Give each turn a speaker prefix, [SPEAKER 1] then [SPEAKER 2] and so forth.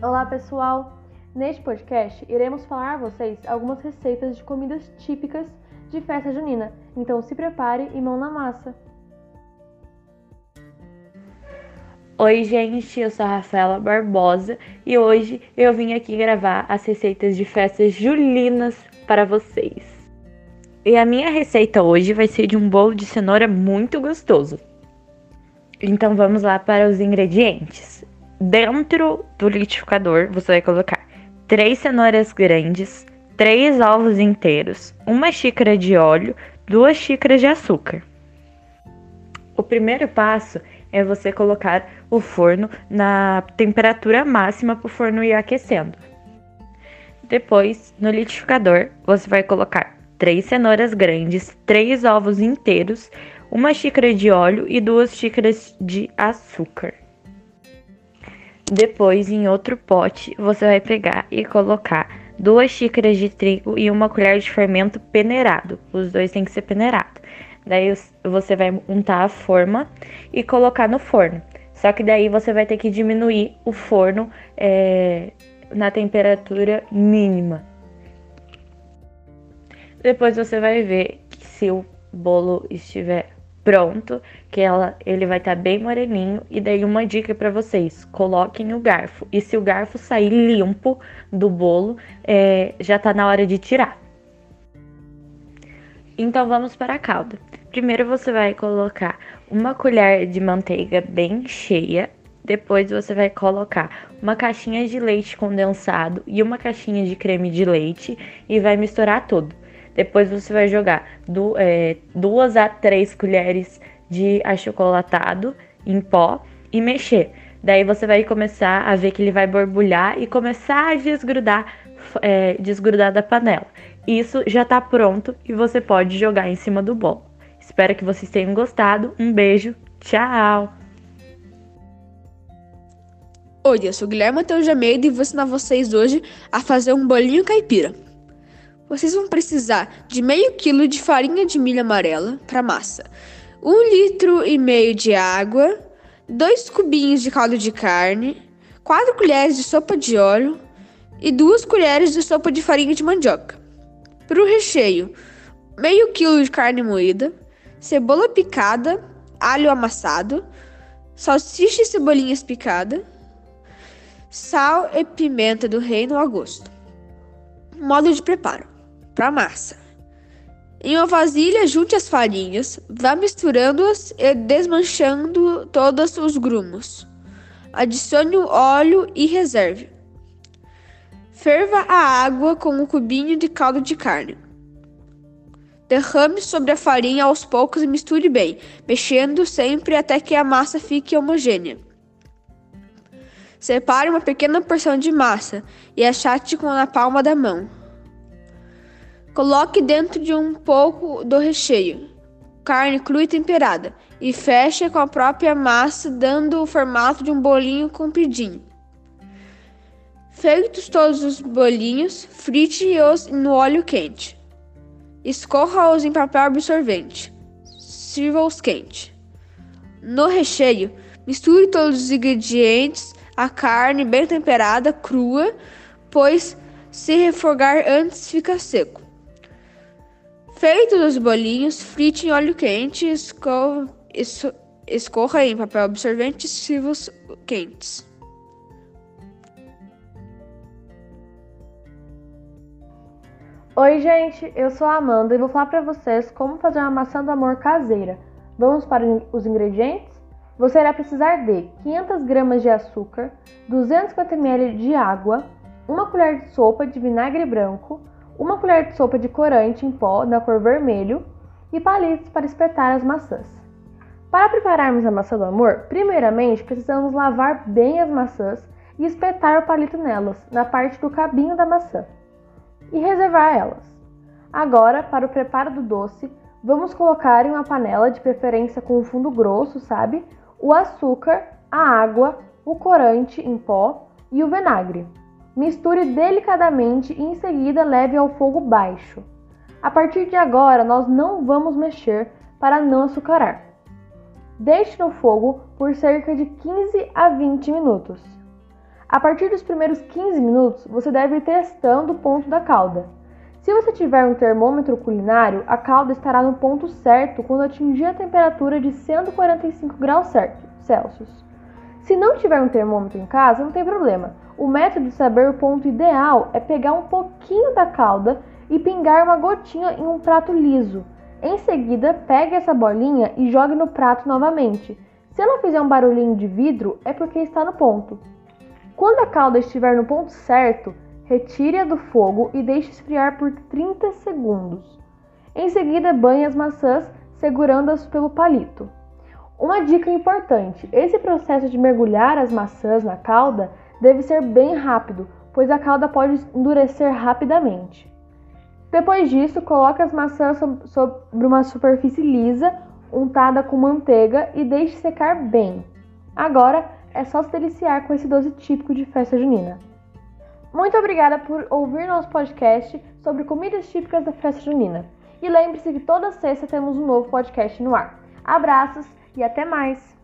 [SPEAKER 1] Olá, pessoal! Neste podcast, iremos falar a vocês algumas receitas de comidas típicas de festa junina. Então se prepare e mão na massa!
[SPEAKER 2] Oi, gente, eu sou a Rafaela Barbosa e hoje eu vim aqui gravar as receitas de festas julinas para vocês. E a minha receita hoje vai ser de um bolo de cenoura muito gostoso. Então vamos lá para os ingredientes. Dentro do liquidificador, você vai colocar três cenouras grandes, três ovos inteiros, uma xícara de óleo, duas xícaras de açúcar. O primeiro passo é você colocar o forno na temperatura máxima para o forno ir aquecendo. Depois, no liquidificador, você vai colocar três cenouras grandes, três ovos inteiros, uma xícara de óleo e duas xícaras de açúcar. Depois, em outro pote, você vai pegar e colocar duas xícaras de trigo e uma colher de fermento peneirado. Os dois têm que ser peneirados. Daí você vai untar a forma e colocar no forno. Só que daí você vai ter que diminuir o forno é, na temperatura mínima. Depois você vai ver se o bolo estiver pronto, que ela, ele vai estar tá bem moreninho. E daí uma dica para vocês, coloquem o garfo. E se o garfo sair limpo do bolo, é, já está na hora de tirar. Então vamos para a calda. Primeiro você vai colocar uma colher de manteiga bem cheia. Depois você vai colocar uma caixinha de leite condensado e uma caixinha de creme de leite e vai misturar tudo. Depois você vai jogar do, é, duas a três colheres de achocolatado em pó e mexer. Daí você vai começar a ver que ele vai borbulhar e começar a desgrudar, é, desgrudar da panela. Isso já está pronto e você pode jogar em cima do bolo. Espero que vocês tenham gostado. Um beijo, tchau!
[SPEAKER 3] Oi, eu sou Guilherme Matheus de Almeida e vou ensinar vocês hoje a fazer um bolinho caipira. Vocês vão precisar de meio quilo de farinha de milho amarela para massa, um litro e meio de água, dois cubinhos de caldo de carne, quatro colheres de sopa de óleo e duas colheres de sopa de farinha de mandioca. Para o recheio, meio quilo de carne moída, cebola picada, alho amassado, salsicha e cebolinhas picada, sal e pimenta do reino ao gosto. Modo de preparo para a massa. Em uma vasilha, junte as farinhas, vá misturando-as e desmanchando todos os grumos. Adicione o óleo e reserve. Ferva a água com um cubinho de caldo de carne. Derrame sobre a farinha aos poucos e misture bem, mexendo sempre até que a massa fique homogênea. Separe uma pequena porção de massa e achate com a palma da mão. Coloque dentro de um pouco do recheio, carne crua e temperada, e feche com a própria massa, dando o formato de um bolinho compridinho. Feitos todos os bolinhos, frite-os no óleo quente. Escorra-os em papel absorvente. Sirva-os quente. No recheio, misture todos os ingredientes, a carne bem temperada, crua, pois se refogar antes fica seco. Feitos os bolinhos, frite em óleo quente, escorra, escorra em papel absorvente e sirva quentes.
[SPEAKER 1] Oi, gente, eu sou a Amanda e vou falar para vocês como fazer uma maçã do amor caseira. Vamos para os ingredientes? Você irá precisar de 500 gramas de açúcar, 250 ml de água, uma colher de sopa de vinagre branco, uma colher de sopa de corante em pó da cor vermelho e palitos para espetar as maçãs. Para prepararmos a maçã do amor, primeiramente precisamos lavar bem as maçãs e espetar o palito nelas, na parte do cabinho da maçã, e reservar elas. Agora, para o preparo do doce, vamos colocar em uma panela, de preferência com fundo grosso, sabe? O açúcar, a água, o corante em pó e o vinagre. Misture delicadamente e em seguida leve ao fogo baixo. A partir de agora, nós não vamos mexer para não açucarar. Deixe no fogo por cerca de 15 a 20 minutos. A partir dos primeiros 15 minutos, você deve ir testando o ponto da calda. Se você tiver um termômetro culinário, a calda estará no ponto certo quando atingir a temperatura de 145 graus Celsius. Se não tiver um termômetro em casa, não tem problema. O método de saber o ponto ideal é pegar um pouquinho da calda e pingar uma gotinha em um prato liso. Em seguida, pegue essa bolinha e jogue no prato novamente. Se ela fizer um barulhinho de vidro, é porque está no ponto. Quando a calda estiver no ponto certo, retire-a do fogo e deixe esfriar por 30 segundos. Em seguida, banhe as maçãs segurando-as pelo palito. Uma dica importante: esse processo de mergulhar as maçãs na calda deve ser bem rápido, pois a calda pode endurecer rapidamente. Depois disso, coloque as maçãs sobre uma superfície lisa, untada com manteiga e deixe secar bem. Agora é só se deliciar com esse doce típico de festa junina. Muito obrigada por ouvir nosso podcast sobre comidas típicas da festa junina. E lembre-se que toda sexta temos um novo podcast no ar. Abraços e até mais!